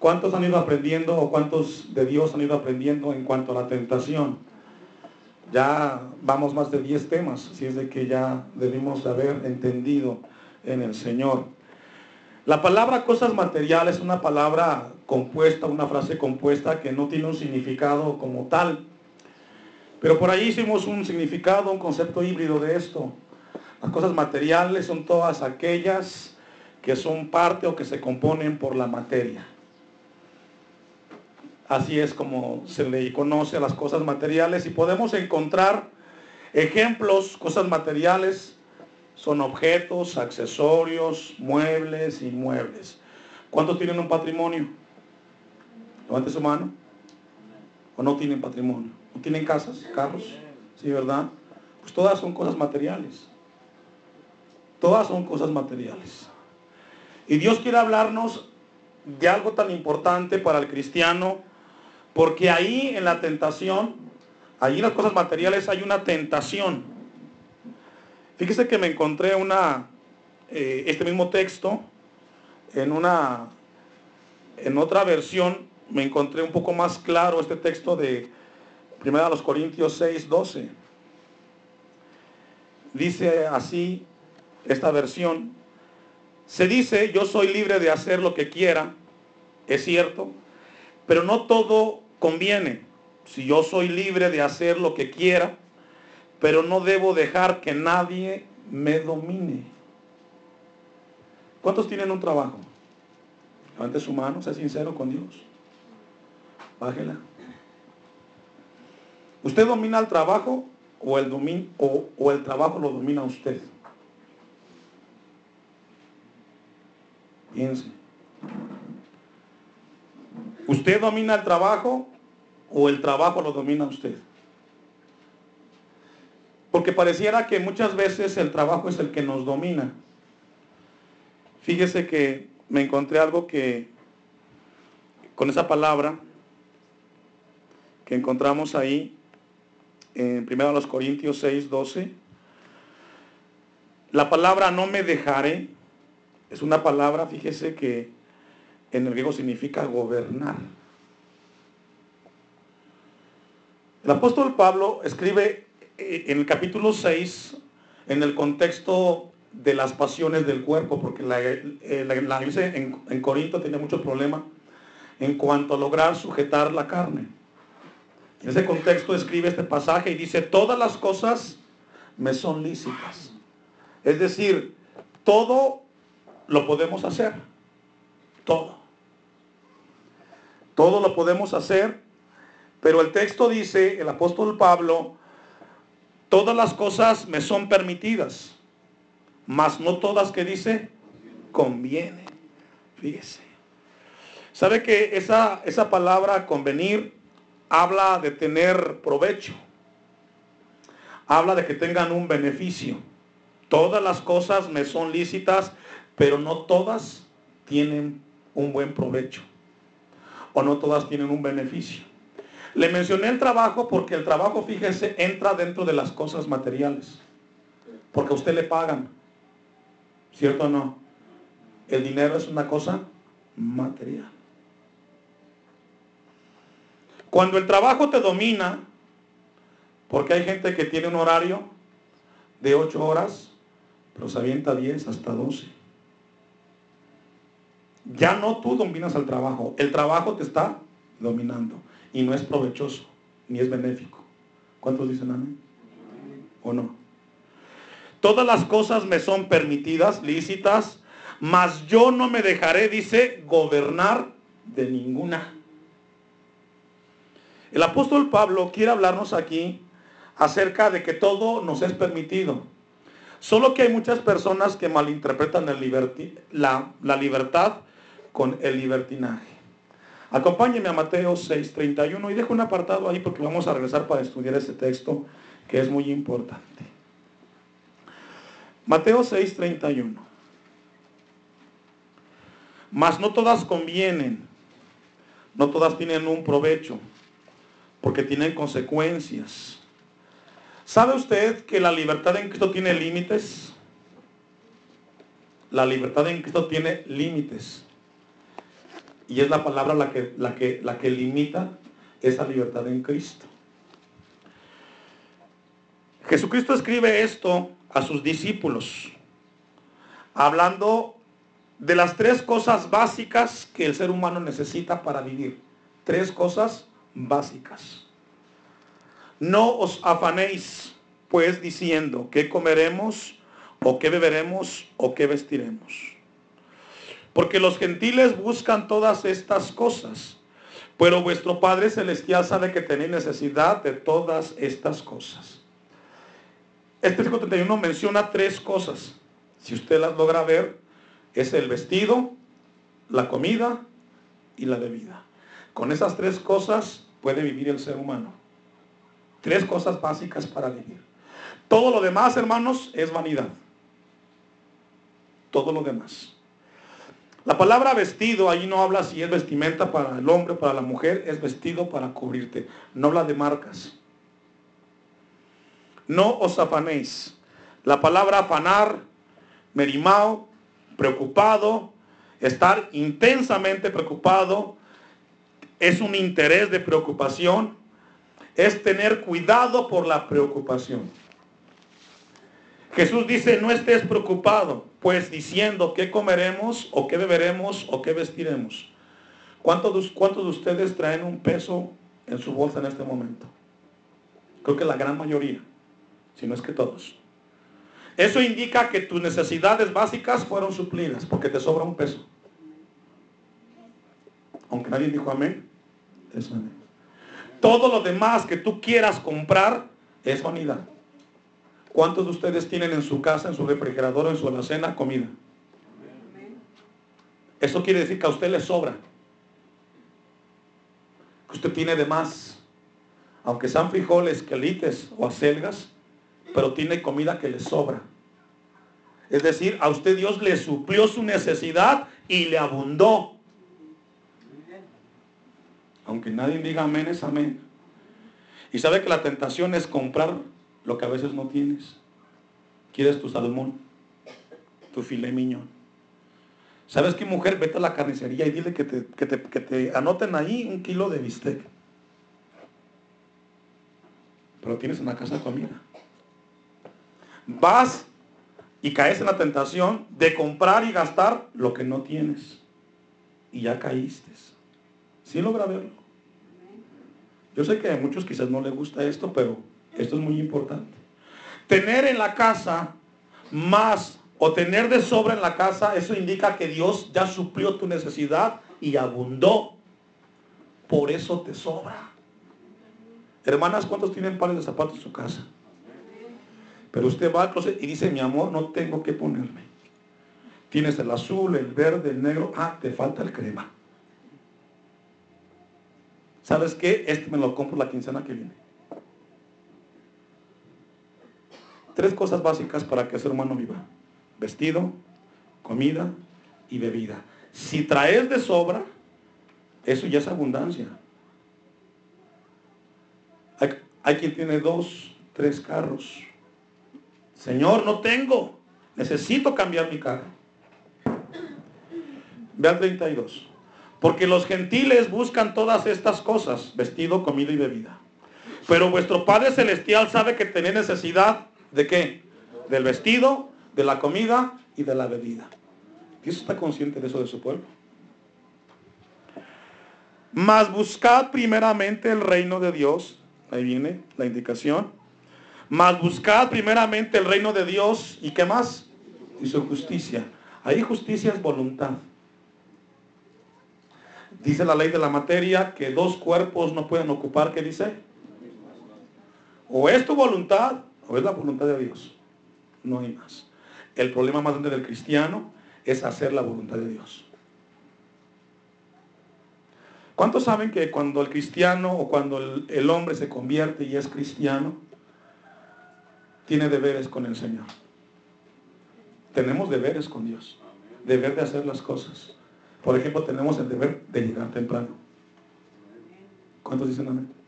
¿Cuántos han ido aprendiendo o cuántos de Dios han ido aprendiendo en cuanto a la tentación? Ya vamos más de 10 temas, así es de que ya debimos haber entendido en el Señor. La palabra cosas materiales es una palabra compuesta, una frase compuesta que no tiene un significado como tal. Pero por ahí hicimos un significado, un concepto híbrido de esto. Las cosas materiales son todas aquellas que son parte o que se componen por la materia. Así es como se le conoce a las cosas materiales y podemos encontrar ejemplos, cosas materiales son objetos, accesorios, muebles, inmuebles. ¿Cuántos tienen un patrimonio? Levante su mano. ¿O no tienen patrimonio? ¿No tienen casas, carros? Sí, ¿verdad? Pues todas son cosas materiales. Todas son cosas materiales. Y Dios quiere hablarnos de algo tan importante para el cristiano porque ahí en la tentación, ahí en las cosas materiales hay una tentación. Fíjese que me encontré una, eh, este mismo texto en una, en otra versión, me encontré un poco más claro este texto de 1 Corintios 6, 12. Dice así esta versión, se dice, yo soy libre de hacer lo que quiera, es cierto, pero no todo conviene. Si yo soy libre de hacer lo que quiera, pero no debo dejar que nadie me domine. ¿Cuántos tienen un trabajo? Levante su mano, sea sincero con Dios. Bájela. ¿Usted domina el trabajo o el, o, o el trabajo lo domina usted? Piense. ¿Usted domina el trabajo o el trabajo lo domina usted? Porque pareciera que muchas veces el trabajo es el que nos domina. Fíjese que me encontré algo que, con esa palabra que encontramos ahí en 1 Corintios 6, 12, la palabra no me dejaré es una palabra, fíjese que en el griego significa gobernar. El apóstol Pablo escribe eh, en el capítulo 6 en el contexto de las pasiones del cuerpo, porque la, eh, iglesia en, en, Corinto tiene mucho problema en cuanto a lograr sujetar la carne. En ese contexto escribe este pasaje y dice, todas las cosas me son lícitas. Es decir, todo lo podemos hacer. Todo. Todo lo podemos hacer, pero el texto dice, el apóstol Pablo, todas las cosas me son permitidas, mas no todas que dice, conviene. Fíjese. ¿Sabe que esa, esa palabra convenir habla de tener provecho? Habla de que tengan un beneficio. Todas las cosas me son lícitas, pero no todas tienen un buen provecho o no todas tienen un beneficio. Le mencioné el trabajo porque el trabajo, fíjese, entra dentro de las cosas materiales. Porque a usted le pagan. ¿Cierto o no? El dinero es una cosa material. Cuando el trabajo te domina, porque hay gente que tiene un horario de 8 horas, pero se avienta 10 hasta 12. Ya no tú dominas al trabajo, el trabajo te está dominando y no es provechoso ni es benéfico. ¿Cuántos dicen amén? ¿O no? Todas las cosas me son permitidas, lícitas, mas yo no me dejaré, dice, gobernar de ninguna. El apóstol Pablo quiere hablarnos aquí acerca de que todo nos es permitido. Solo que hay muchas personas que malinterpretan la libertad con el libertinaje. Acompáñeme a Mateo 6:31 y dejo un apartado ahí porque vamos a regresar para estudiar ese texto que es muy importante. Mateo 6:31. Mas no todas convienen, no todas tienen un provecho, porque tienen consecuencias. ¿Sabe usted que la libertad en Cristo tiene límites? La libertad en Cristo tiene límites. Y es la palabra la que, la que, la que limita esa libertad en Cristo. Jesucristo escribe esto a sus discípulos, hablando de las tres cosas básicas que el ser humano necesita para vivir. Tres cosas básicas. No os afanéis, pues, diciendo qué comeremos, o qué beberemos, o qué vestiremos. Porque los gentiles buscan todas estas cosas, pero vuestro Padre Celestial sabe que tenéis necesidad de todas estas cosas. Este versículo 31 menciona tres cosas. Si usted las logra ver, es el vestido, la comida y la bebida. Con esas tres cosas puede vivir el ser humano. Tres cosas básicas para vivir. Todo lo demás, hermanos, es vanidad. Todo lo demás. La palabra vestido ahí no habla si es vestimenta para el hombre para la mujer, es vestido para cubrirte. No habla de marcas. No os afanéis. La palabra afanar, merimao, preocupado, estar intensamente preocupado, es un interés de preocupación, es tener cuidado por la preocupación. Jesús dice, no estés preocupado, pues diciendo qué comeremos o qué beberemos o qué vestiremos. ¿Cuántos de, ¿Cuántos de ustedes traen un peso en su bolsa en este momento? Creo que la gran mayoría, si no es que todos. Eso indica que tus necesidades básicas fueron suplidas porque te sobra un peso. Aunque nadie dijo amén, es amén. Todo lo demás que tú quieras comprar es vanidad. ¿Cuántos de ustedes tienen en su casa, en su refrigerador en su alacena comida? Eso quiere decir que a usted le sobra. Que usted tiene de más. Aunque sean frijoles, quelites o acelgas, pero tiene comida que le sobra. Es decir, a usted Dios le suplió su necesidad y le abundó. Aunque nadie diga amén, es amén. Y sabe que la tentación es comprar lo que a veces no tienes. Quieres tu salmón, tu filé miñón. ¿Sabes qué mujer? Vete a la carnicería y dile que te, que te, que te anoten ahí un kilo de bistec. Pero tienes en la casa comida. Vas y caes en la tentación de comprar y gastar lo que no tienes. Y ya caíste. ¿Sí logra verlo? Yo sé que a muchos quizás no les gusta esto, pero esto es muy importante. Tener en la casa más o tener de sobra en la casa, eso indica que Dios ya suplió tu necesidad y abundó. Por eso te sobra. Hermanas, ¿cuántos tienen pares de zapatos en su casa? Pero usted va al closet y dice, mi amor, no tengo que ponerme. Tienes el azul, el verde, el negro. Ah, te falta el crema. ¿Sabes qué? Este me lo compro la quincena que viene. Tres cosas básicas para que el ser humano viva. Vestido, comida y bebida. Si traes de sobra, eso ya es abundancia. Hay, quien tiene dos, tres carros. Señor, no tengo. Necesito cambiar mi carro. Ve al 32. Porque los gentiles buscan todas estas cosas, vestido, comida y bebida. Pero vuestro Padre Celestial sabe que tenéis necesidad de qué? Del vestido, de la comida y de la bebida. Dios está consciente de eso de su pueblo. Mas buscad primeramente el reino de Dios. Ahí viene la indicación. Mas buscad primeramente el reino de Dios y qué más? Y su justicia. Ahí justicia es voluntad. Dice la ley de la materia que dos cuerpos no pueden ocupar, ¿qué dice? O es tu voluntad o es la voluntad de Dios. No hay más. El problema más grande del cristiano es hacer la voluntad de Dios. ¿Cuántos saben que cuando el cristiano o cuando el, el hombre se convierte y es cristiano, tiene deberes con el Señor. Tenemos deberes con Dios. Deber de hacer las cosas. Por ejemplo, tenemos el deber de llegar temprano. ¿Cuántos dicen amén?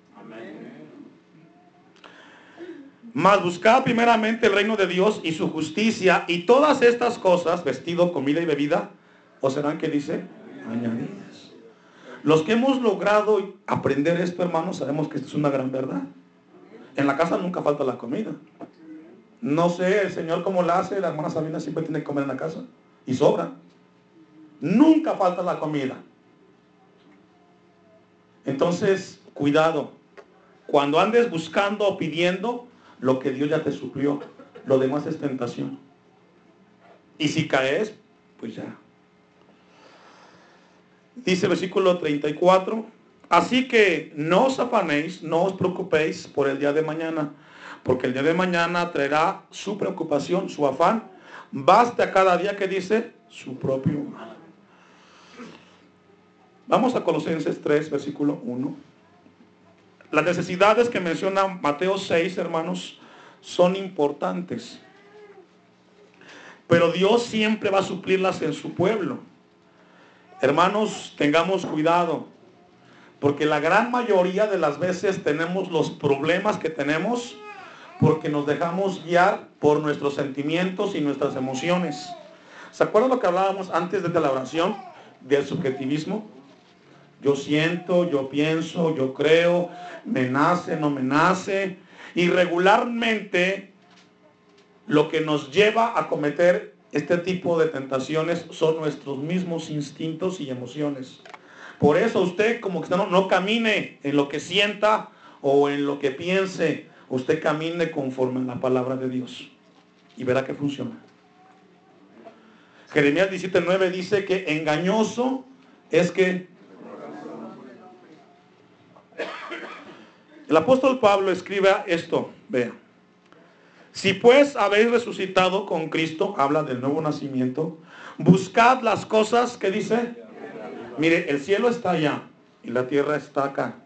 Mas buscad primeramente el reino de Dios y su justicia y todas estas cosas, vestido, comida y bebida, o serán que dice añadidas. Los que hemos logrado aprender esto, hermanos, sabemos que esto es una gran verdad. En la casa nunca falta la comida. No sé el Señor cómo la hace, la hermana Sabina siempre tiene que comer en la casa. Y sobra. Nunca falta la comida. Entonces, cuidado. Cuando andes buscando o pidiendo, lo que Dios ya te suplió, lo demás es tentación. Y si caes, pues ya. Dice versículo 34, así que no os afanéis, no os preocupéis por el día de mañana, porque el día de mañana traerá su preocupación, su afán. Basta cada día que dice su propio mal. Vamos a Colosenses 3, versículo 1. Las necesidades que menciona Mateo 6, hermanos, son importantes. Pero Dios siempre va a suplirlas en su pueblo. Hermanos, tengamos cuidado, porque la gran mayoría de las veces tenemos los problemas que tenemos porque nos dejamos guiar por nuestros sentimientos y nuestras emociones. ¿Se acuerdan lo que hablábamos antes de la oración del subjetivismo? Yo siento, yo pienso, yo creo, me nace, no me nace. Y regularmente lo que nos lleva a cometer este tipo de tentaciones son nuestros mismos instintos y emociones. Por eso usted como que no, no camine en lo que sienta o en lo que piense. Usted camine conforme a la palabra de Dios. Y verá que funciona. Jeremías 17.9 dice que engañoso es que... El apóstol Pablo escribe esto, vea. Si pues habéis resucitado con Cristo, habla del nuevo nacimiento, buscad las cosas que dice. Mire, el cielo está allá y la tierra está acá.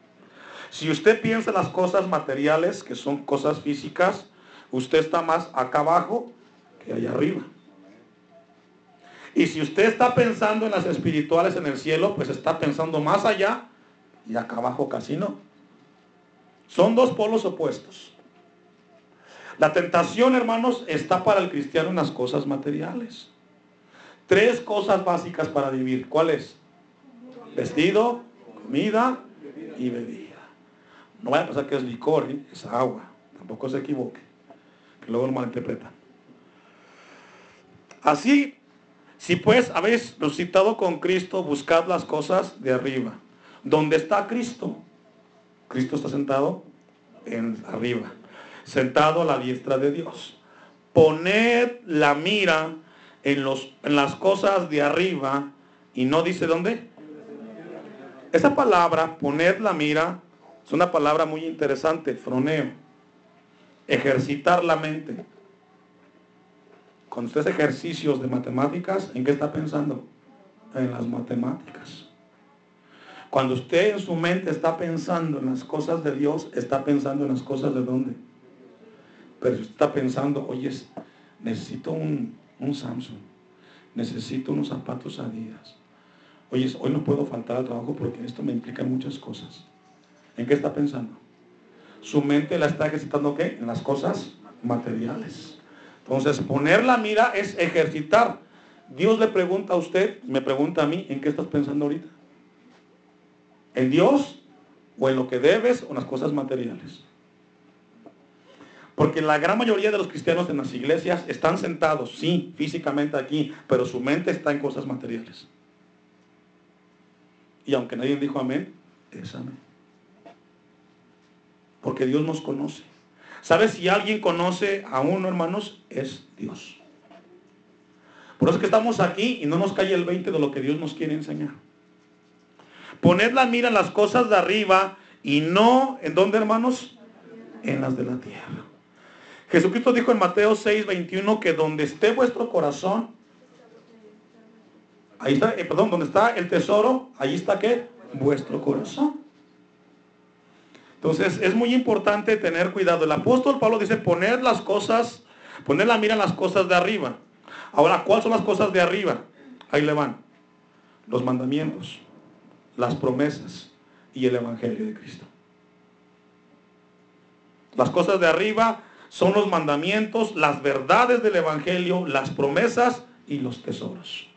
Si usted piensa en las cosas materiales, que son cosas físicas, usted está más acá abajo que allá arriba. Y si usted está pensando en las espirituales en el cielo, pues está pensando más allá y acá abajo casi no. Son dos polos opuestos. La tentación, hermanos, está para el cristiano en las cosas materiales. Tres cosas básicas para vivir. ¿Cuáles? Vestido, comida y bebida. No vaya a pensar que es licor, ¿eh? es agua. Tampoco se equivoque. Que luego lo malinterpretan. Así, si pues habéis resucitado con Cristo, buscad las cosas de arriba. ¿Dónde está Cristo? Cristo está sentado en arriba sentado a la diestra de Dios. Poned la mira en, los, en las cosas de arriba y no dice dónde. Esa palabra, poner la mira, es una palabra muy interesante, froneo. Ejercitar la mente. Cuando usted ejercicios de matemáticas, ¿en qué está pensando? En las matemáticas. Cuando usted en su mente está pensando en las cosas de Dios, está pensando en las cosas de dónde? Pero está pensando, oye, necesito un, Samsung, necesito unos zapatos Adidas. Oye, hoy no puedo faltar al trabajo porque esto me implica muchas cosas. ¿En qué está pensando? Su mente la está ejercitando ¿qué? En las cosas materiales. Entonces, poner la mira es ejercitar. Dios le pregunta a usted, me pregunta a mí, ¿en qué estás pensando ahorita? ¿En Dios o en lo que debes o en las cosas materiales? Porque la gran mayoría de los cristianos en las iglesias están sentados, sí, físicamente aquí, pero su mente está en cosas materiales. Y aunque nadie dijo amén, es amén. Porque Dios nos conoce. ¿Sabes si alguien conoce a uno, hermanos? Es Dios. Por eso es que estamos aquí y no nos cae el 20 de lo que Dios nos quiere enseñar. Poned la mira en las cosas de arriba y no, ¿en dónde, hermanos? En las de la tierra. Jesucristo dijo en Mateo 6, 21 que donde esté vuestro corazón, ahí está, eh, perdón, donde está el tesoro, ahí está qué? Vuestro corazón. Entonces es muy importante tener cuidado. El apóstol Pablo dice poner las cosas, poner la mira en las cosas de arriba. Ahora, ¿cuáles son las cosas de arriba? Ahí le van. Los mandamientos, las promesas y el Evangelio de Cristo. Las cosas de arriba son los mandamientos, las verdades del Evangelio, las promesas y los tesoros.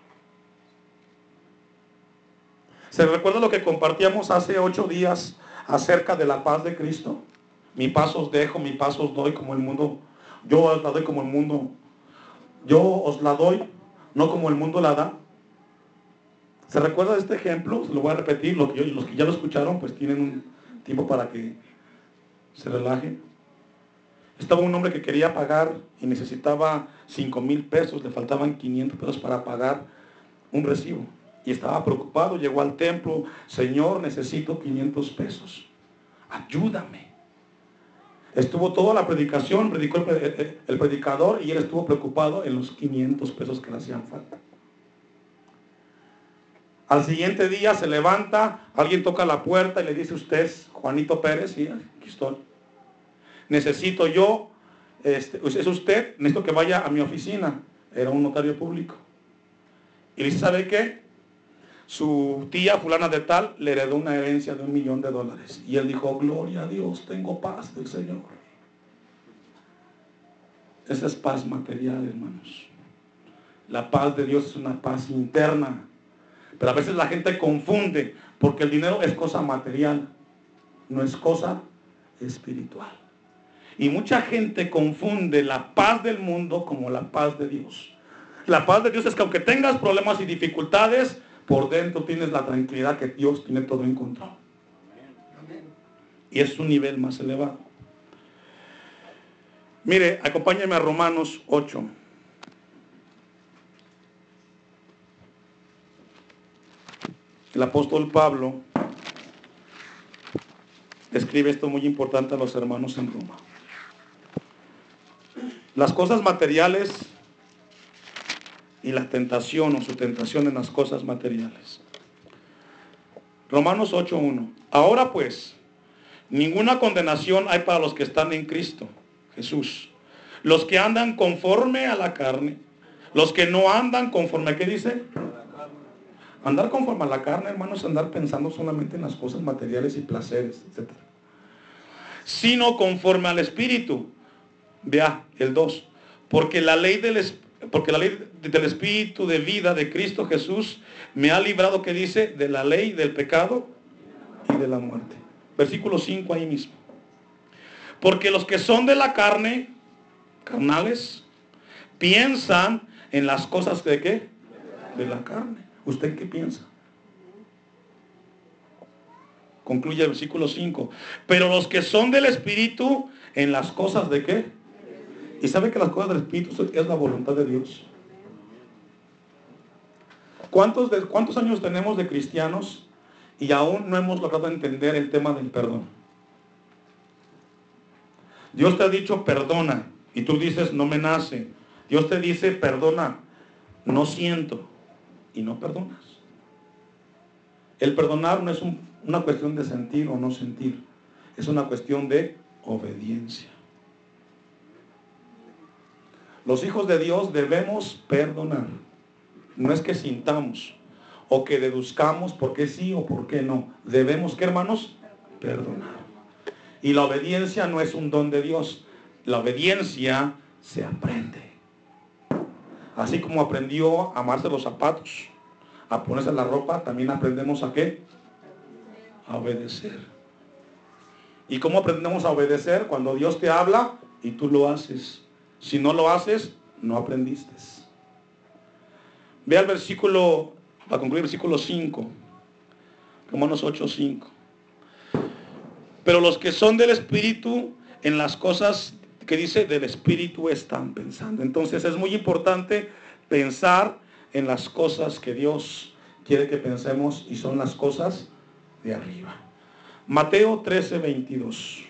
¿Se recuerda lo que compartíamos hace ocho días acerca de la paz de Cristo? Mi paso os dejo, mi paso os doy como el mundo. Yo os la doy como el mundo. Yo os la doy, no como el mundo la da. ¿Se recuerda de este ejemplo? Se lo voy a repetir. Los que, los que ya lo escucharon, pues tienen un tiempo para que se relajen. Estaba un hombre que quería pagar y necesitaba 5 mil pesos, le faltaban 500 pesos para pagar un recibo. Y estaba preocupado, llegó al templo, Señor, necesito 500 pesos. Ayúdame. Estuvo toda la predicación, predicó el, el predicador y él estuvo preocupado en los 500 pesos que le hacían falta. Al siguiente día se levanta, alguien toca la puerta y le dice, usted Juanito Pérez, y aquí estoy necesito yo, este, es usted, necesito que vaya a mi oficina. Era un notario público. Y dice, ¿sabe qué? Su tía fulana de tal le heredó una herencia de un millón de dólares. Y él dijo, gloria a Dios, tengo paz del Señor. Esa es paz material, hermanos. La paz de Dios es una paz interna. Pero a veces la gente confunde, porque el dinero es cosa material, no es cosa espiritual. Y mucha gente confunde la paz del mundo como la paz de Dios. La paz de Dios es que aunque tengas problemas y dificultades, por dentro tienes la tranquilidad que Dios tiene todo en control. Y es un nivel más elevado. Mire, acompáñeme a Romanos 8. El apóstol Pablo escribe esto muy importante a los hermanos en Roma. Las cosas materiales y la tentación o su tentación en las cosas materiales. Romanos 8.1. Ahora pues, ninguna condenación hay para los que están en Cristo, Jesús. Los que andan conforme a la carne, los que no andan conforme, ¿qué dice? Andar conforme a la carne, hermanos, andar pensando solamente en las cosas materiales y placeres, etc. Sino conforme al Espíritu Vea el 2. Porque la ley del porque la ley del espíritu de vida de Cristo Jesús me ha librado que dice de la ley del pecado y de la muerte. Versículo 5 ahí mismo. Porque los que son de la carne, carnales, piensan en las cosas de qué? De la carne. ¿Usted qué piensa? Concluye el versículo 5. Pero los que son del Espíritu, en las cosas de qué? Y sabe que las cosas del Espíritu es la voluntad de Dios. ¿Cuántos, de, ¿Cuántos años tenemos de cristianos y aún no hemos logrado entender el tema del perdón? Dios te ha dicho perdona y tú dices no me nace. Dios te dice perdona, no siento y no perdonas. El perdonar no es una cuestión de sentir o no sentir, es una cuestión de obediencia. Los hijos de Dios debemos perdonar. No es que sintamos o que deduzcamos por qué sí o por qué no. Debemos, ¿qué hermanos? Perdonar. Y la obediencia no es un don de Dios. La obediencia se aprende. Así como aprendió a amarse los zapatos, a ponerse la ropa, también aprendemos a qué? A obedecer. ¿Y cómo aprendemos a obedecer? Cuando Dios te habla y tú lo haces. Si no lo haces, no aprendiste. Ve al versículo, para concluir, versículo 5. Romanos 8, 5. Pero los que son del Espíritu, en las cosas que dice del Espíritu están pensando. Entonces es muy importante pensar en las cosas que Dios quiere que pensemos y son las cosas de arriba. Mateo 13, 22.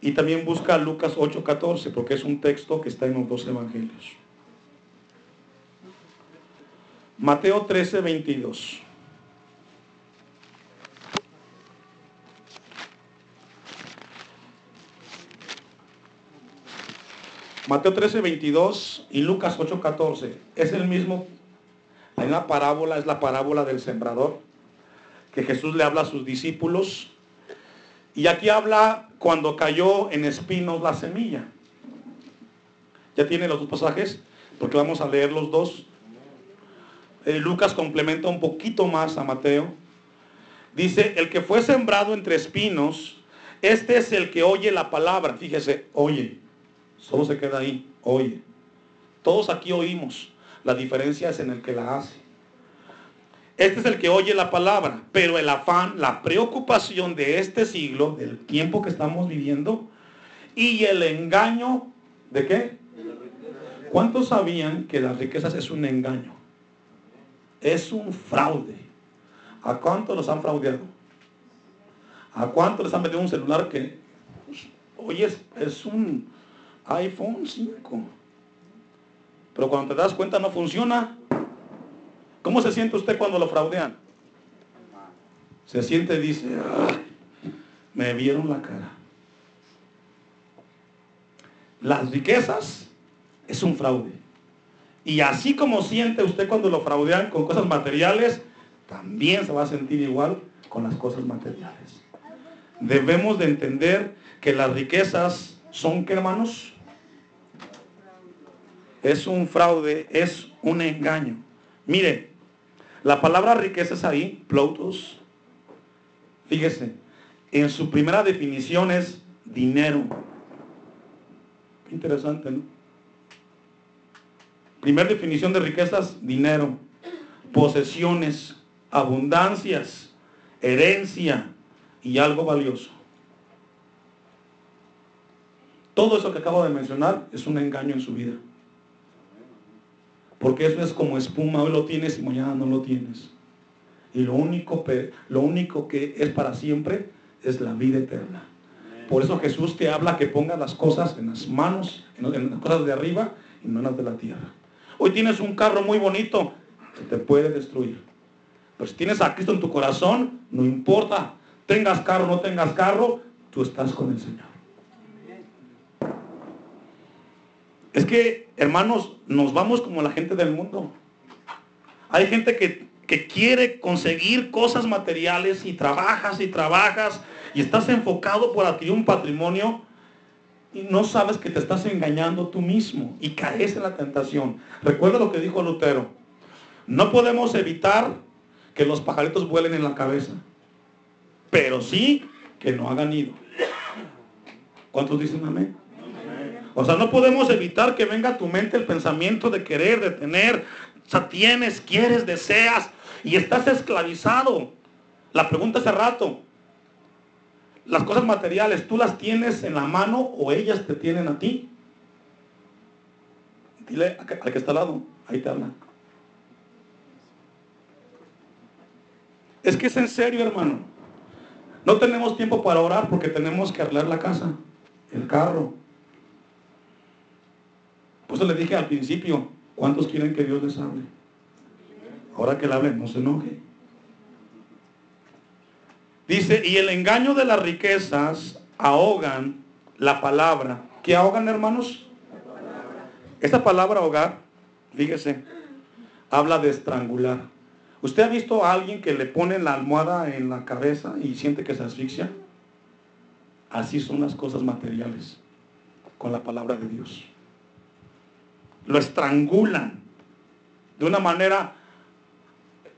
Y también busca Lucas 8:14, porque es un texto que está en los dos evangelios. Mateo 13, 22. Mateo 13, 22 y Lucas 8, 14. Es el mismo, hay una parábola, es la parábola del sembrador, que Jesús le habla a sus discípulos y aquí habla cuando cayó en espinos la semilla. ¿Ya tiene los dos pasajes? Porque vamos a leer los dos. eh, Lucas complementa un poquito más a Mateo. Dice, el que fue sembrado entre espinos, este es el que oye la palabra. Fíjese, oye. Solo se queda ahí, oye. Todos aquí oímos. La diferencia es en el que la hace. Este es el que oye la palabra, pero el afán, la preocupación de este siglo, del tiempo que estamos viviendo, y el engaño, ¿de qué? ¿Cuántos sabían que las riquezas es un engaño? Es un fraude. ¿A cuántos los han fraudeado? ¿A cuántos les han metido un celular que hoy es, es un iPhone 5? Pero cuando te das cuenta no funciona. ¿Cómo se siente usted cuando lo fraudean? Se siente y dice, me vieron la cara. Las riquezas es un fraude. Y así como siente usted cuando lo fraudean con cosas materiales, también se va a sentir igual con las cosas materiales. Debemos de entender que las riquezas son, ¿qué hermanos? Es un fraude, es un engaño. Mire, la palabra riqueza es ahí, ploutos. Fíjese, en su primera definición es dinero. Interesante, ¿no? Primera definición de riquezas, dinero, posesiones, abundancias, herencia y algo valioso. Todo eso que acabo de mencionar es un engaño en su vida. Porque eso es como espuma, hoy lo tienes y mañana no lo tienes. Y lo único, lo único que es para siempre es la vida eterna. Por eso Jesús te habla que pongas las cosas en las manos, en las cosas de arriba y no en las de la tierra. Hoy tienes un carro muy bonito, que te puede destruir. Pero si tienes a Cristo en tu corazón, no importa, tengas carro o no tengas carro, tú estás con el Señor. Es que, hermanos, nos vamos como la gente del mundo. Hay gente que, que quiere conseguir cosas materiales y trabajas y trabajas y estás enfocado por adquirir un patrimonio y no sabes que te estás engañando tú mismo y caes en la tentación. Recuerda lo que dijo Lutero. No podemos evitar que los pajaritos vuelen en la cabeza, pero sí que no hagan nido. ¿Cuántos dicen amén? O sea, no podemos evitar que venga a tu mente el pensamiento de querer, de tener. O sea, tienes, quieres, deseas y estás esclavizado. La pregunta hace rato, las cosas materiales, ¿tú las tienes en la mano o ellas te tienen a ti? Dile al que está al lado, ahí te habla. Es que es en serio, hermano. No tenemos tiempo para orar porque tenemos que arreglar la casa, el carro. Por eso le dije al principio, ¿cuántos quieren que Dios les hable? Ahora que le hable, no se enoje. Dice, y el engaño de las riquezas ahogan la palabra. ¿Qué ahogan, hermanos? Esta palabra ahogar, fíjese, habla de estrangular. ¿Usted ha visto a alguien que le pone la almohada en la cabeza y siente que se asfixia? Así son las cosas materiales con la palabra de Dios. Lo estrangulan de una manera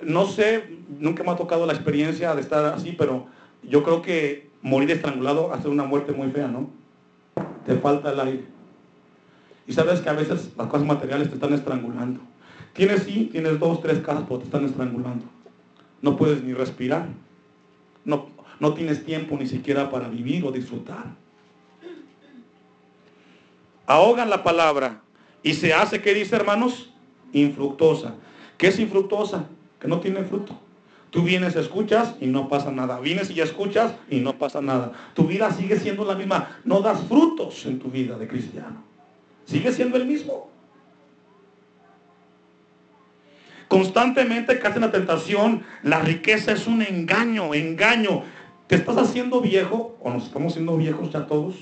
no sé, nunca me ha tocado la experiencia de estar así, pero yo creo que morir estrangulado hace una muerte muy fea, ¿no? Te falta el aire. Y sabes que a veces las cosas materiales te están estrangulando. Tienes sí, tienes dos, tres casas, pero te están estrangulando. No puedes ni respirar. No, no tienes tiempo ni siquiera para vivir o disfrutar. Ahogan la palabra y se hace, ¿qué dice hermanos? Infructuosa. ¿Qué es infructuosa? que no tiene fruto. Tú vienes, escuchas y no pasa nada. Vienes y escuchas y no pasa nada. Tu vida sigue siendo la misma. No das frutos en tu vida de cristiano. Sigue siendo el mismo. Constantemente caes en la tentación. La riqueza es un engaño, engaño. ¿Te estás haciendo viejo o nos estamos haciendo viejos ya todos?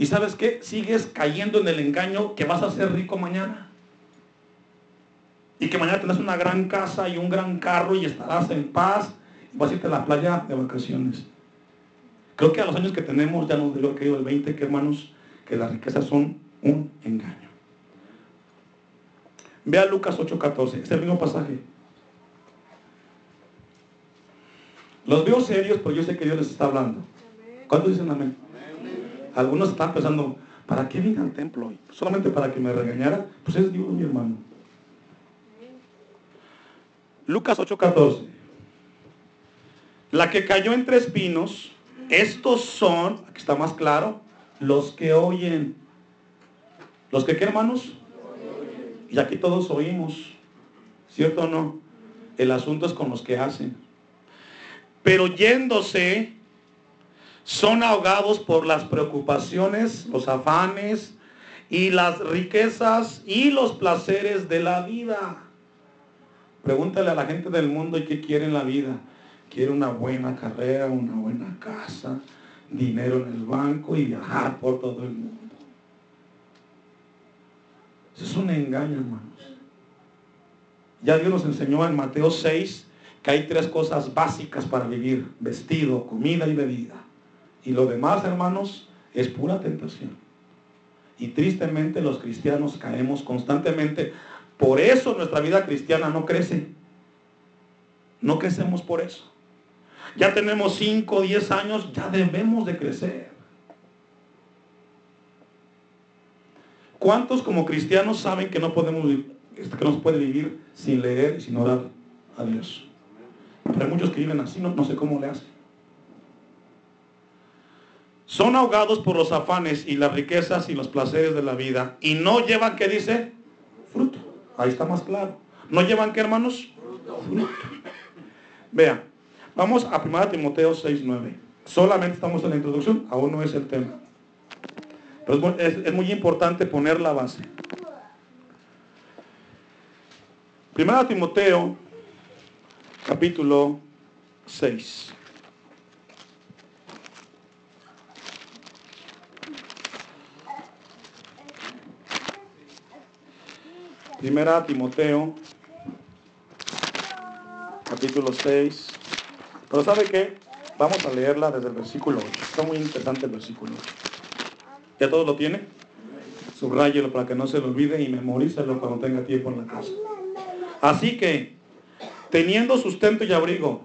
¿Y sabes qué? Sigues cayendo en el engaño que vas a ser rico mañana y que mañana tendrás una gran casa y un gran carro y estarás en paz y vas a irte a la playa de vacaciones. Creo que a los años que tenemos ya nos que caído el 20, que hermanos, que las riquezas son un engaño. Vea Lucas 8:14, es el mismo pasaje. Los veo serios, pero yo sé que Dios les está hablando. ¿Cuántos dicen amén? Algunos están pensando, ¿para qué vine al templo hoy? ¿Solamente para que me regañara? Pues es Dios, mi hermano. Lucas 8:14. La que cayó entre espinos, estos son, aquí está más claro, los que oyen. ¿Los que qué, hermanos? Y aquí todos oímos, ¿cierto o no? El asunto es con los que hacen. Pero yéndose, son ahogados por las preocupaciones, los afanes y las riquezas y los placeres de la vida. Pregúntale a la gente del mundo y qué quiere en la vida. Quiere una buena carrera, una buena casa, dinero en el banco y viajar por todo el mundo. Eso es un engaño, hermanos. Ya Dios nos enseñó en Mateo 6 que hay tres cosas básicas para vivir. Vestido, comida y bebida. Y lo demás, hermanos, es pura tentación. Y tristemente los cristianos caemos constantemente. Por eso nuestra vida cristiana no crece. No crecemos por eso. Ya tenemos 5 o 10 años, ya debemos de crecer. ¿Cuántos como cristianos saben que no podemos que no se puede vivir sin leer y sin orar a Dios? Pero hay muchos que viven así, no sé cómo le hacen. Son ahogados por los afanes y las riquezas y los placeres de la vida y no llevan, ¿qué dice? Fruto. Ahí está más claro. ¿No llevan qué, hermanos? Fruto. Vean, vamos a 1 Timoteo 6, 9. Solamente estamos en la introducción, aún no es el tema. Pero es, es muy importante poner la base. 1 Timoteo capítulo 6. Primera Timoteo, capítulo 6. Pero ¿sabe qué? Vamos a leerla desde el versículo 8. Está muy interesante el versículo 8. ¿Ya todos lo tiene? Subrayelo para que no se lo olvide y memorícelo cuando tenga tiempo en la casa. Así que, teniendo sustento y abrigo,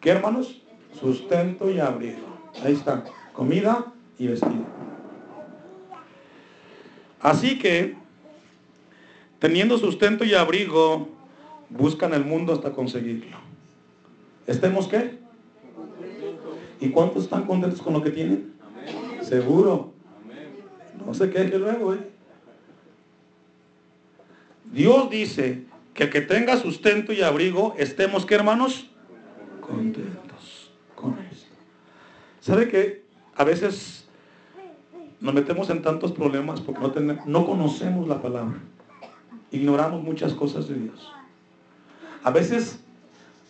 ¿qué hermanos? Sustento y abrigo. Ahí está, comida y vestido. Así que, teniendo sustento y abrigo, buscan el mundo hasta conseguirlo. ¿Estemos qué? ¿Y cuántos están contentos con lo que tienen? Seguro. No se queje luego, ¿eh? Dios dice que el que tenga sustento y abrigo, estemos, ¿qué hermanos? Contentos con esto. ¿Sabe que a veces nos metemos en tantos problemas porque no, tenemos, no conocemos la palabra? Ignoramos muchas cosas de Dios. A veces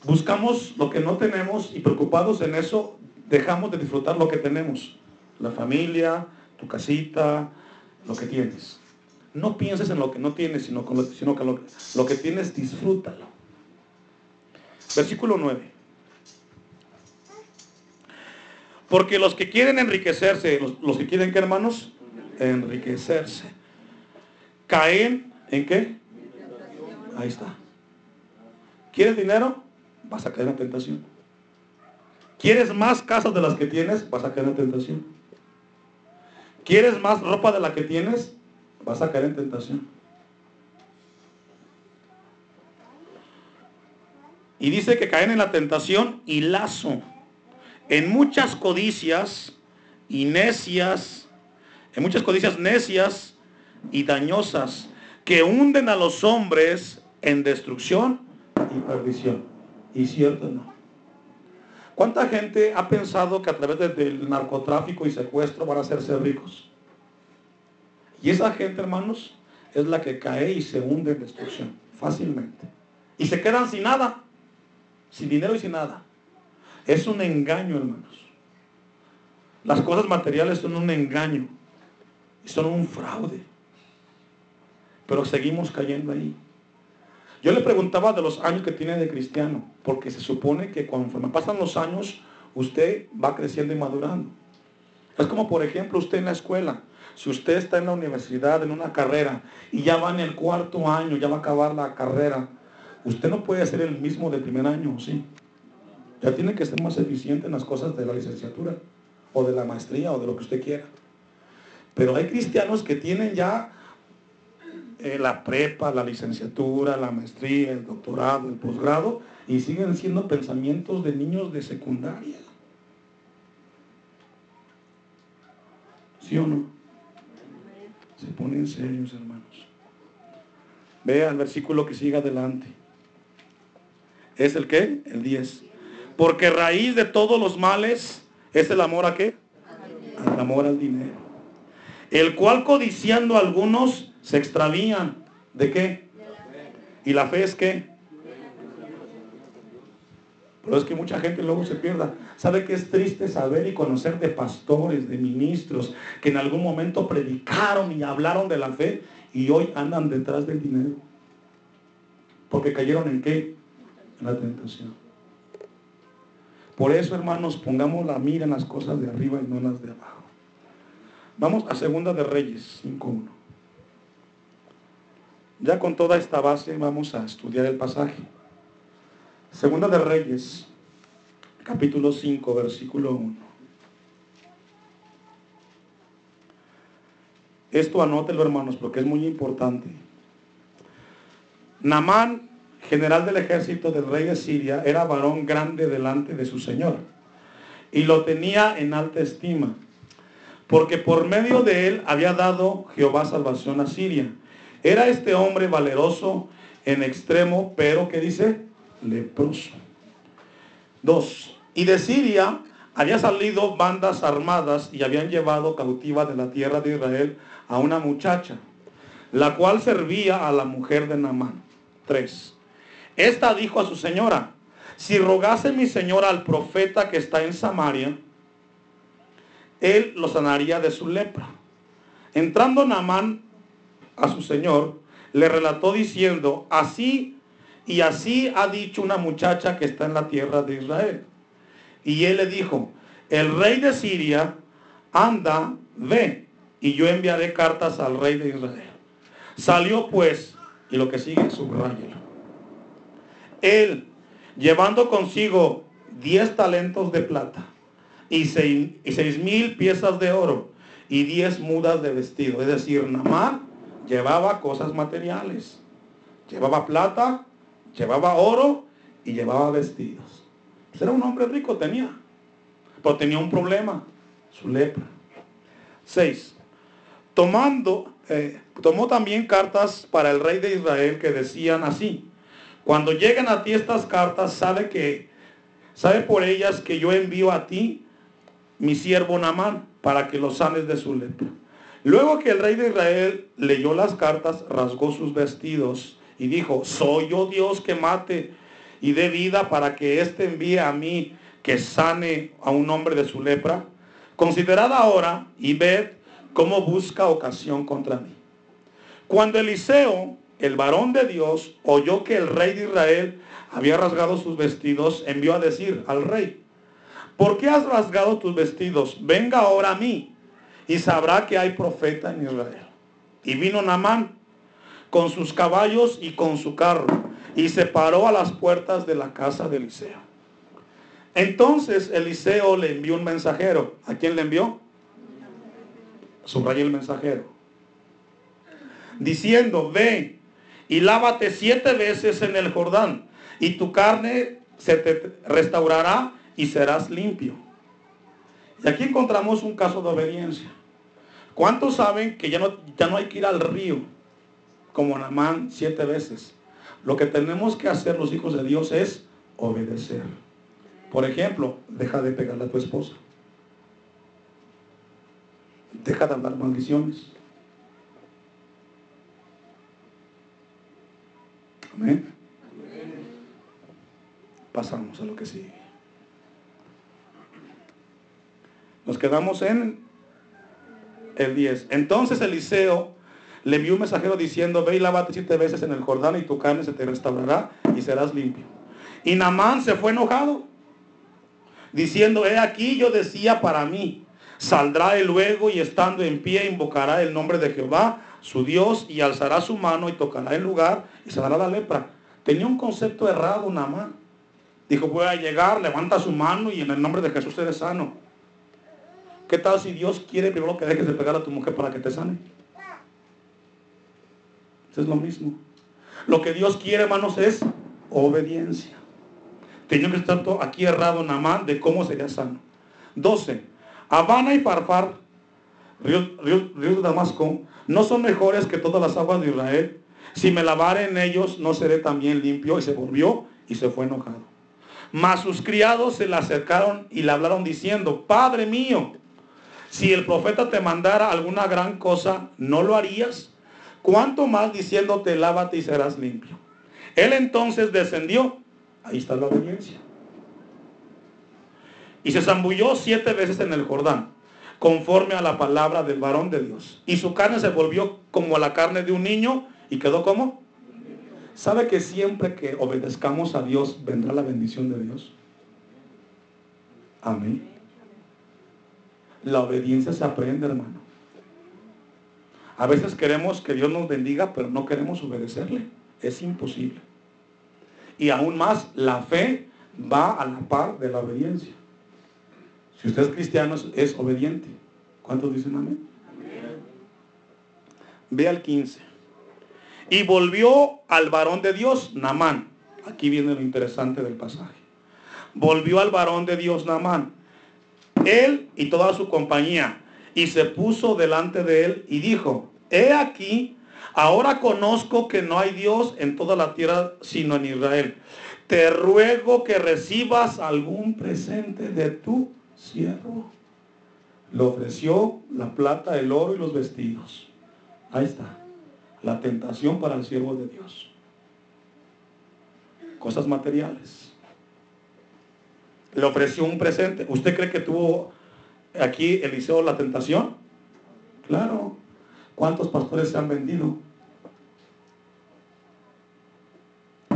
buscamos lo que no tenemos y preocupados en eso dejamos de disfrutar lo que tenemos. La familia, tu casita, lo que tienes. No pienses en lo que no tienes, sino, sino que lo, que tienes, disfrútalo. Versículo 9. Porque los que quieren enriquecerse, los, los que quieren, ¿qué hermanos? Enriquecerse. Caen en qué? Ahí está. ¿Quieres dinero? Vas a caer en tentación. ¿Quieres más casas de las que tienes? Vas a caer en tentación. ¿Quieres más ropa de la que tienes? Vas a caer en tentación. Y dice que caen en la tentación y lazo. En muchas codicias y necias, en muchas codicias necias y dañosas que hunden a los hombres en destrucción y perdición. Y cierto no. ¿Cuánta gente ha pensado que a través del narcotráfico y secuestro van a hacerse ricos? Y esa gente, hermanos, es la que cae y se hunde en destrucción fácilmente. Y se quedan sin nada, sin dinero y sin nada. Es un engaño, hermanos. Las cosas materiales son un engaño y son un fraude. Pero seguimos cayendo ahí. Yo le preguntaba de los años que tiene de cristiano, porque se supone que conforme pasan los años, usted va creciendo y madurando. Es como, por ejemplo, usted en la escuela. Si usted está en la universidad, en una carrera, y ya va en el cuarto año, ya va a acabar la carrera, usted no puede ser el mismo del primer año, ¿sí? Ya tiene que ser más eficiente en las cosas de la licenciatura, o de la maestría, o de lo que usted quiera. Pero hay cristianos que tienen ya eh, la prepa, la licenciatura, la maestría, el doctorado, el posgrado, y siguen siendo pensamientos de niños de secundaria. ¿Sí o no? Se ponen serios, hermanos. Vea el versículo que sigue adelante. ¿Es el qué? El 10. Porque raíz de todos los males es el amor a qué? El amor al dinero. El cual codiciando algunos se extravían. ¿De qué? ¿Y la fe es qué? Pero es que mucha gente luego se pierda. ¿Sabe que es triste saber y conocer de pastores, de ministros, que en algún momento predicaron y hablaron de la fe y hoy andan detrás del dinero? Porque cayeron en qué? En la tentación. Por eso, hermanos, pongamos la mira en las cosas de arriba y no en las de abajo. Vamos a Segunda de Reyes 5.1. Ya con toda esta base vamos a estudiar el pasaje. Segunda de Reyes, capítulo 5, versículo 1. Esto anótelo, hermanos, porque es muy importante. Namán, general del ejército del rey de Siria, era varón grande delante de su señor y lo tenía en alta estima, porque por medio de él había dado Jehová salvación a Siria. Era este hombre valeroso en extremo, pero ¿qué dice? leproso. Dos, y de Siria había salido bandas armadas y habían llevado cautiva de la tierra de Israel a una muchacha, la cual servía a la mujer de Naamán. Tres, esta dijo a su señora, si rogase mi señora al profeta que está en Samaria, él lo sanaría de su lepra. Entrando Naamán a su señor, le relató diciendo, así y así ha dicho una muchacha que está en la tierra de Israel. Y él le dijo, el rey de Siria, anda, ve, y yo enviaré cartas al rey de Israel. Salió pues, y lo que sigue, subrayelo. Él, llevando consigo diez talentos de plata y seis, y seis mil piezas de oro y diez mudas de vestido. Es decir, Namá llevaba cosas materiales. Llevaba plata, Llevaba oro y llevaba vestidos. Pues era un hombre rico, tenía. Pero tenía un problema, su lepra. Seis. Tomando, eh, tomó también cartas para el rey de Israel que decían así. Cuando lleguen a ti estas cartas, sabe que, sabe por ellas que yo envío a ti mi siervo Namán para que lo sanes de su lepra. Luego que el rey de Israel leyó las cartas, rasgó sus vestidos y dijo, soy yo Dios que mate y dé vida para que éste envíe a mí que sane a un hombre de su lepra. Considerad ahora y ved cómo busca ocasión contra mí. Cuando Eliseo, el varón de Dios, oyó que el rey de Israel había rasgado sus vestidos, envió a decir al rey, ¿por qué has rasgado tus vestidos? Venga ahora a mí y sabrá que hay profeta en Israel. Y vino Namán con sus caballos y con su carro, y se paró a las puertas de la casa de Eliseo. Entonces Eliseo le envió un mensajero. ¿A quién le envió? Subraya el mensajero. Diciendo, ve y lávate siete veces en el Jordán, y tu carne se te restaurará y serás limpio. Y aquí encontramos un caso de obediencia. ¿Cuántos saben que ya no, ya no hay que ir al río? como Namán siete veces. Lo que tenemos que hacer los hijos de Dios es obedecer. Por ejemplo, deja de pegarle a tu esposa. Deja de hablar maldiciones. Amén. Pasamos a lo que sigue. Nos quedamos en el 10. Entonces Eliseo le envió un mensajero diciendo, ve y lávate siete veces en el Jordán y tu carne se te restaurará y serás limpio. Y Namán se fue enojado, diciendo, he aquí yo decía para mí, Saldrá él luego y estando en pie invocará el nombre de Jehová, su Dios, y alzará su mano y tocará el lugar y se dará la lepra. Tenía un concepto errado más. Dijo, voy a llegar, levanta su mano y en el nombre de Jesús eres sano. ¿Qué tal si Dios quiere primero que dejes de pegar a tu mujer para que te sane? Eso es lo mismo. Lo que Dios quiere, hermanos, es obediencia. Tenía que estar aquí errado más de cómo sería sano. 12. Habana y Farfar, ríos, de Damasco, no son mejores que todas las aguas de Israel. Si me lavare en ellos, no seré también limpio. Y se volvió y se fue enojado. Mas sus criados se le acercaron y le hablaron diciendo, Padre mío, si el profeta te mandara alguna gran cosa, ¿no lo harías? ¿Cuánto más diciéndote, lávate y serás limpio? Él entonces descendió. Ahí está la obediencia y se zambulló siete veces en el Jordán, conforme a la palabra del varón de Dios. Y su carne se volvió como la carne de un niño y quedó como. ¿Sabe que siempre que obedezcamos a Dios vendrá la bendición de Dios? Amén. La obediencia se aprende, hermano. A veces queremos que Dios nos bendiga, pero no queremos obedecerle. Es imposible. Y aún más, la fe va a la par de la obediencia. Si usted es cristiano, es, obediente. ¿Cuántos dicen amén? Ve al 15. Y volvió al varón de Dios, Namán. Aquí viene lo interesante del pasaje. Volvió al varón de Dios, Namán. Él y toda su compañía. Y se puso delante de él y dijo, he aquí, ahora conozco que no hay Dios en toda la tierra sino en Israel. Te ruego que recibas algún presente de tu siervo. Le ofreció la plata, el oro y los vestidos. Ahí está. La tentación para el siervo de Dios. Cosas materiales. Le ofreció un presente. ¿Usted cree que tuvo aquí Eliseo la tentación? Claro. ¿Cuántos pastores se han vendido?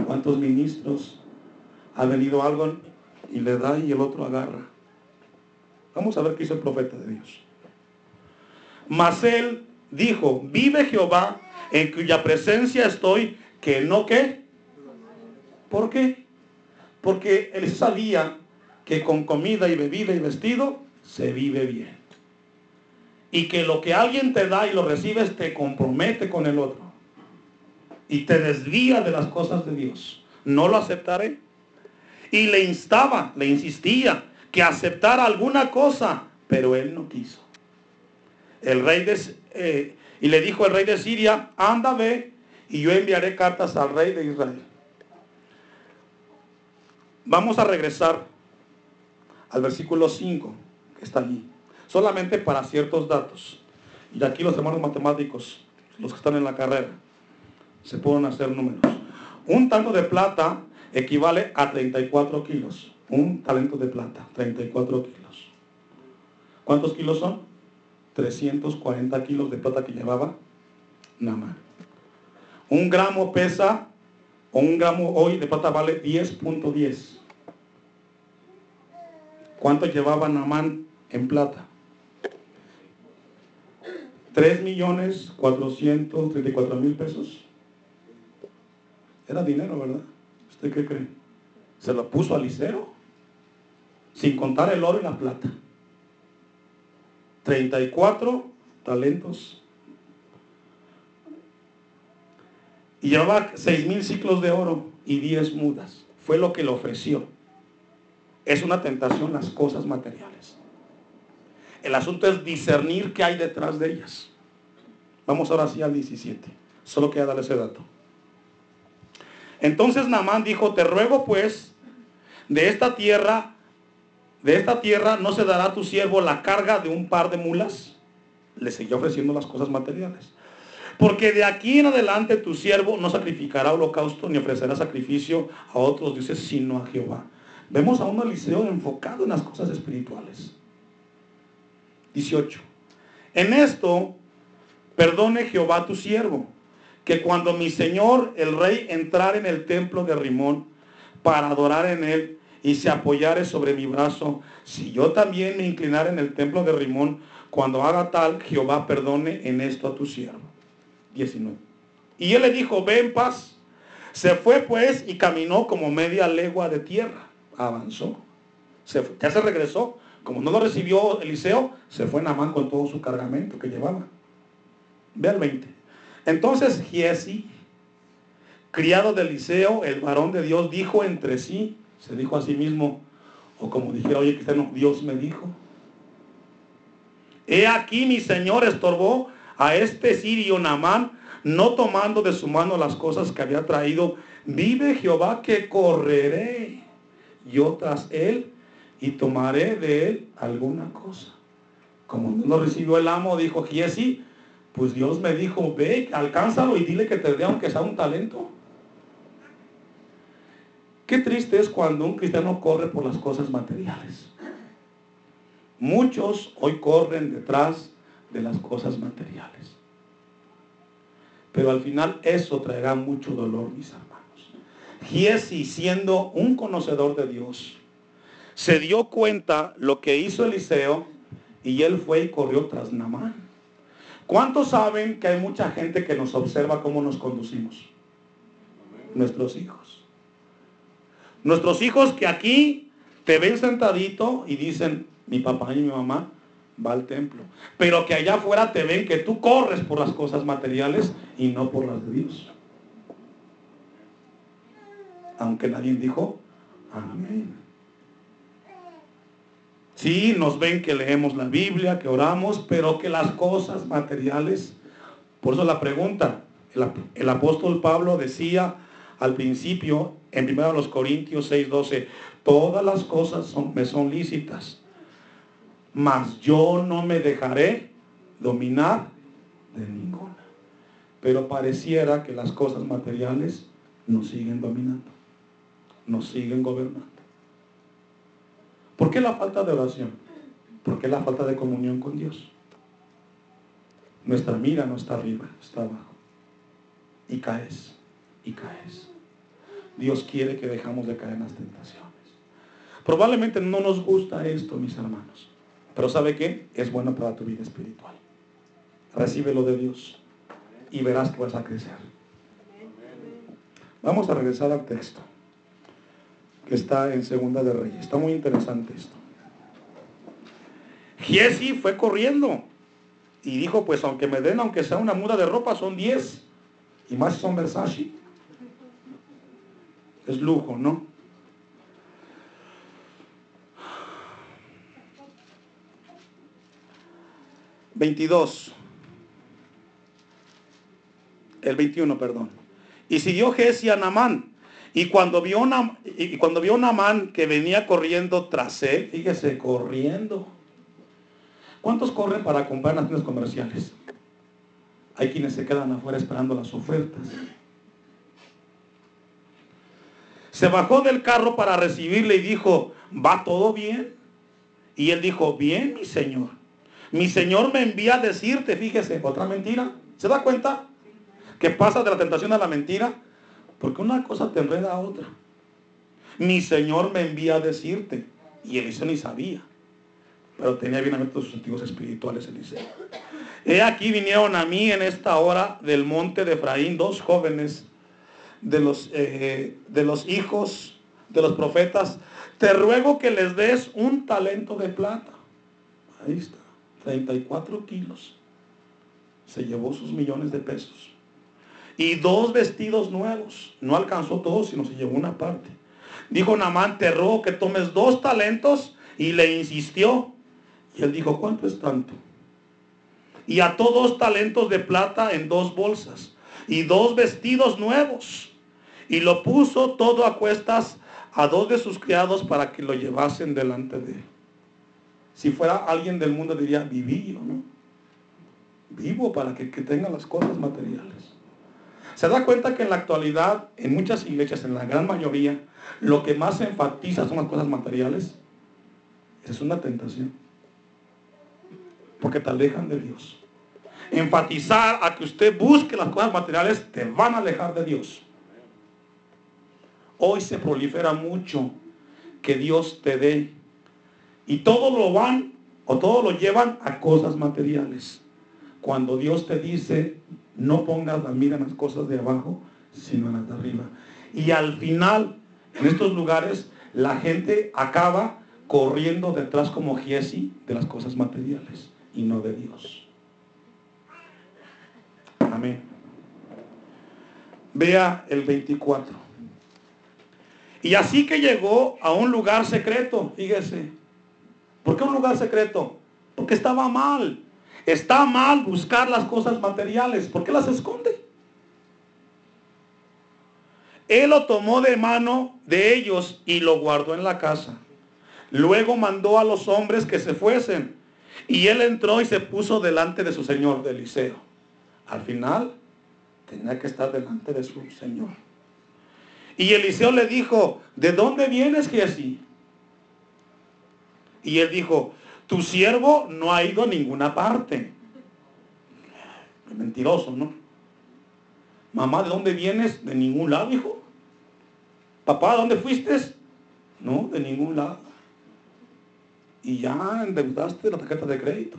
¿Cuántos ministros ha venido algo y le da y el otro agarra? Vamos a ver qué hizo el profeta de Dios. Mas él dijo, vive Jehová en cuya presencia estoy, que no qué. ¿Por qué? Porque él sabía que con comida y bebida y vestido se vive bien. Y que lo que alguien te da y lo recibes te compromete con el otro. Y te desvía de las cosas de Dios. No lo aceptaré. Y le instaba, le insistía, que aceptara alguna cosa, pero él no quiso. El rey de, eh, y le dijo el rey de Siria, anda, ve, y yo enviaré cartas al rey de Israel. Vamos a regresar al versículo 5, que está allí, solamente para ciertos datos. Y aquí los hermanos matemáticos, los que están en la carrera, se pueden hacer números. Un tanto de plata equivale a 34 kilos un talento de plata, 34 kilos. ¿Cuántos kilos son? 340 kilos de plata que llevaba Namán. Un gramo pesa, o un gramo hoy de plata vale 10.10. ¿Cuánto llevaba Namán en plata? 3 millones 434 mil pesos. Era dinero, ¿verdad? ¿Usted qué cree? ¿Se lo puso a Licero? sin contar el oro y la plata. 34 talentos. Y llevaba seis mil ciclos de oro y 10 mudas. Fue lo que le ofreció. Es una tentación las cosas materiales. El asunto es discernir qué hay detrás de ellas. Vamos ahora sí al 17. Solo queda darle ese dato. Entonces Namán dijo, te ruego pues de esta tierra de esta tierra no se dará a tu siervo la carga de un par de mulas. Le seguía ofreciendo las cosas materiales. Porque de aquí en adelante tu siervo no sacrificará holocausto ni ofrecerá sacrificio a otros dioses sino a Jehová. Vemos a un Eliseo enfocado en las cosas espirituales. 18. En esto, perdone Jehová tu siervo, que cuando mi señor el rey entrara en el templo de Rimón para adorar en él, y se apoyare sobre mi brazo, si yo también me inclinara en el templo de Rimón, cuando haga tal, Jehová perdone en esto a tu siervo. 19. Y él le dijo, ve en paz. Se fue pues y caminó como media legua de tierra. Avanzó. Se ya se regresó. Como no lo recibió Eliseo, se fue Namán con todo su cargamento que llevaba. Ve al 20. Entonces Giesi, criado de Eliseo, el varón de Dios, dijo entre sí, se dijo a sí mismo, o como dijera, oye cristiano, Dios me dijo. He aquí mi Señor estorbó a este sirio Namán, no tomando de su mano las cosas que había traído. Vive Jehová que correré yo tras él y tomaré de él alguna cosa. Como no recibió el amo, dijo Giesi, pues Dios me dijo, ve, alcánzalo y dile que te dé aunque sea un talento. Qué triste es cuando un cristiano corre por las cosas materiales. Muchos hoy corren detrás de las cosas materiales. Pero al final eso traerá mucho dolor, mis hermanos. Giesi, siendo un conocedor de Dios, se dio cuenta lo que hizo Eliseo y él fue y corrió tras Namán. ¿Cuántos saben que hay mucha gente que nos observa cómo nos conducimos? Nuestros hijos. Nuestros hijos que aquí te ven sentadito y dicen, mi papá y mi mamá va al templo. Pero que allá afuera te ven que tú corres por las cosas materiales y no por las de Dios. Aunque nadie dijo, amén. Sí, nos ven que leemos la Biblia, que oramos, pero que las cosas materiales, por eso la pregunta, el, apóstol Pablo decía al principio, en 1 Corintios 6, 12, todas las cosas me son lícitas, mas yo no me dejaré dominar de ninguna. Pero pareciera que las cosas materiales nos siguen dominando, nos siguen gobernando. ¿Por qué la falta de oración? ¿Por qué la falta de comunión con Dios? Nuestra mira no está arriba, está abajo. Y caes, y caes. Dios quiere que dejamos de caer en las tentaciones. Probablemente no nos gusta esto, mis hermanos. Pero ¿sabe qué? Es bueno para tu vida espiritual. Recíbelo de Dios y verás que vas a crecer. Vamos a regresar al texto que está en Segunda de Reyes. Está muy interesante esto. Giesi fue corriendo y dijo, pues aunque me den, aunque sea una muda de ropa, son 10. Y más son Versace. Es lujo, ¿no? 22. El 21, perdón. Y siguió Jesse a Namán. Y cuando vio, y cuando vio Namán que venía corriendo tras él, fíjese, corriendo. ¿Cuántos corren para comprar en las tiendas comerciales? Hay quienes se quedan afuera esperando las ofertas. Se bajó del carro para recibirle y dijo, ¿va todo bien? Y él dijo, bien, mi señor. Mi Señor me envía a decirte, fíjese, otra mentira. ¿Se da cuenta? Que pasa de la tentación a la mentira. Porque una cosa te enreda a otra. Mi Señor me envía a decirte. Y Eliseo ni sabía. Pero tenía bien abiertos sus sentidos espirituales Eliseo. He aquí vinieron a mí en esta hora del monte de Efraín dos jóvenes de los, eh, de los hijos de los profetas. Te ruego que les des un talento de plata. Ahí está. 34 kilos. Se llevó sus millones de pesos. Y dos vestidos nuevos. No alcanzó todo, sino se llevó una parte. Dijo Namán, te ruego que tomes dos talentos. Y le insistió. Y él dijo, ¿cuánto es tanto? Y ató dos talentos de plata en dos bolsas. Y dos vestidos nuevos. Y lo puso todo a cuestas a dos de sus criados para que lo llevasen delante de él. Si fuera alguien del mundo diría, viví ¿no? Vivo para que, que tenga las cosas materiales. Se da cuenta que en la actualidad, en muchas iglesias, en la gran mayoría, lo que más se enfatiza son las cosas materiales. Es una tentación. Porque te alejan de Dios. Enfatizar a que usted busque las cosas materiales te van a alejar de Dios. Hoy se prolifera mucho que Dios te dé. Y todo lo van o todo lo llevan a cosas materiales. Cuando Dios te dice, no pongas la mira en las cosas de abajo, sino en las de arriba. Y al final, en estos lugares, la gente acaba corriendo detrás como Giesi de las cosas materiales y no de Dios. Amén. Vea el 24. Y así que llegó a un lugar secreto, fíjese. ¿Por qué un lugar secreto? Porque estaba mal. Está mal buscar las cosas materiales. ¿Por qué las esconde? Él lo tomó de mano de ellos y lo guardó en la casa. Luego mandó a los hombres que se fuesen. Y él entró y se puso delante de su señor, de Eliseo. Al final, tenía que estar delante de su señor. Y Eliseo le dijo, ¿de dónde vienes, así Y él dijo, tu siervo no ha ido a ninguna parte. Mentiroso, ¿no? Mamá, ¿de dónde vienes? De ningún lado, hijo. Papá, ¿de dónde fuiste? No, de ningún lado. Y ya endeudaste la tarjeta de crédito.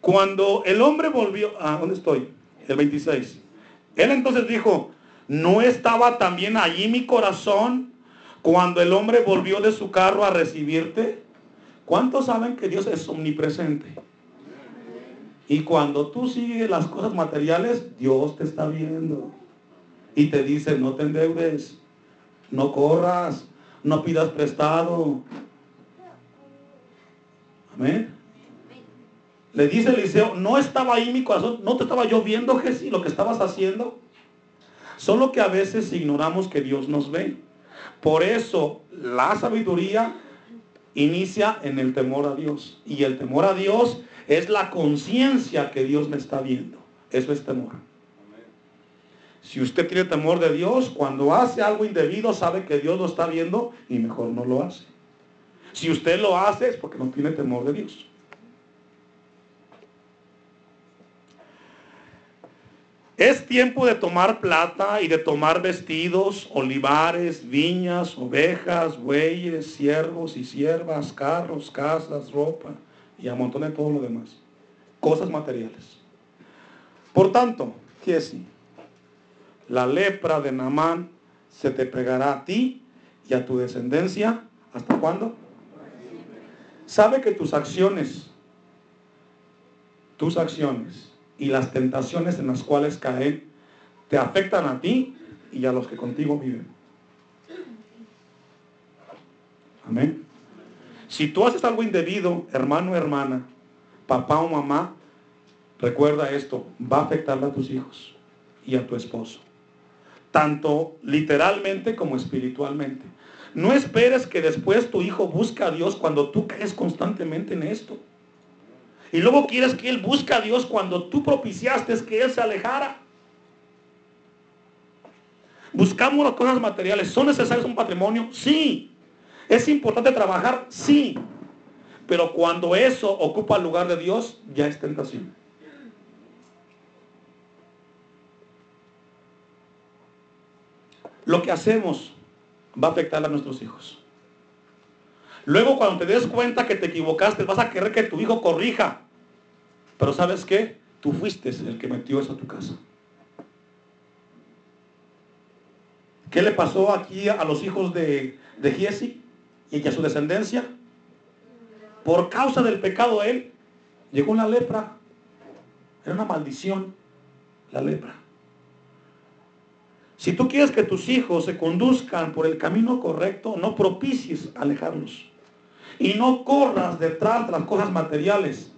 Cuando el hombre volvió, ah, ¿dónde estoy? El 26. Él entonces dijo, ¿no estaba también allí mi corazón cuando el hombre volvió de su carro a recibirte? ¿Cuántos saben que Dios es omnipresente? Y cuando tú sigues las cosas materiales, Dios te está viendo. Y te dice, no te endeudes, no corras, no pidas prestado. Amén. Le dice Eliseo, no estaba ahí mi corazón, no te estaba yo viendo, Jesús, lo que estabas haciendo. Solo que a veces ignoramos que Dios nos ve. Por eso la sabiduría inicia en el temor a Dios. Y el temor a Dios es la conciencia que Dios me está viendo. Eso es temor. Si usted tiene temor de Dios, cuando hace algo indebido, sabe que Dios lo está viendo y mejor no lo hace. Si usted lo hace es porque no tiene temor de Dios. Es tiempo de tomar plata y de tomar vestidos, olivares, viñas, ovejas, bueyes, siervos y siervas, carros, casas, ropa y a montón de todo lo demás. Cosas materiales. Por tanto, Jesse, la lepra de Namán se te pegará a ti y a tu descendencia. ¿Hasta cuándo? Sabe que tus acciones, tus acciones, y las tentaciones en las cuales caen te afectan a ti y a los que contigo viven. Amén. Si tú haces algo indebido, hermano o hermana, papá o mamá, recuerda esto, va a afectar a tus hijos y a tu esposo. Tanto literalmente como espiritualmente. No esperes que después tu hijo busque a Dios cuando tú caes constantemente en esto. Y luego quieres que Él busque a Dios cuando tú propiciaste que Él se alejara. Buscamos las cosas materiales. ¿Son necesarias un patrimonio? Sí. ¿Es importante trabajar? Sí. Pero cuando eso ocupa el lugar de Dios, ya es tentación. Lo que hacemos va a afectar a nuestros hijos. Luego cuando te des cuenta que te equivocaste, vas a querer que tu hijo corrija. Pero ¿sabes qué? Tú fuiste el que metió eso a tu casa. ¿Qué le pasó aquí a los hijos de, de Giesi y a su descendencia? Por causa del pecado de él, llegó una lepra. Era una maldición, la lepra. Si tú quieres que tus hijos se conduzcan por el camino correcto, no propicies alejarlos. Y no corras detrás de las cosas materiales.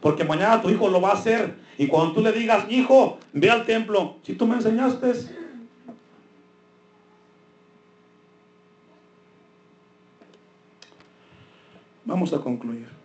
Porque mañana tu hijo lo va a hacer. Y cuando tú le digas, hijo, ve al templo. Si tú me enseñaste. Vamos a concluir.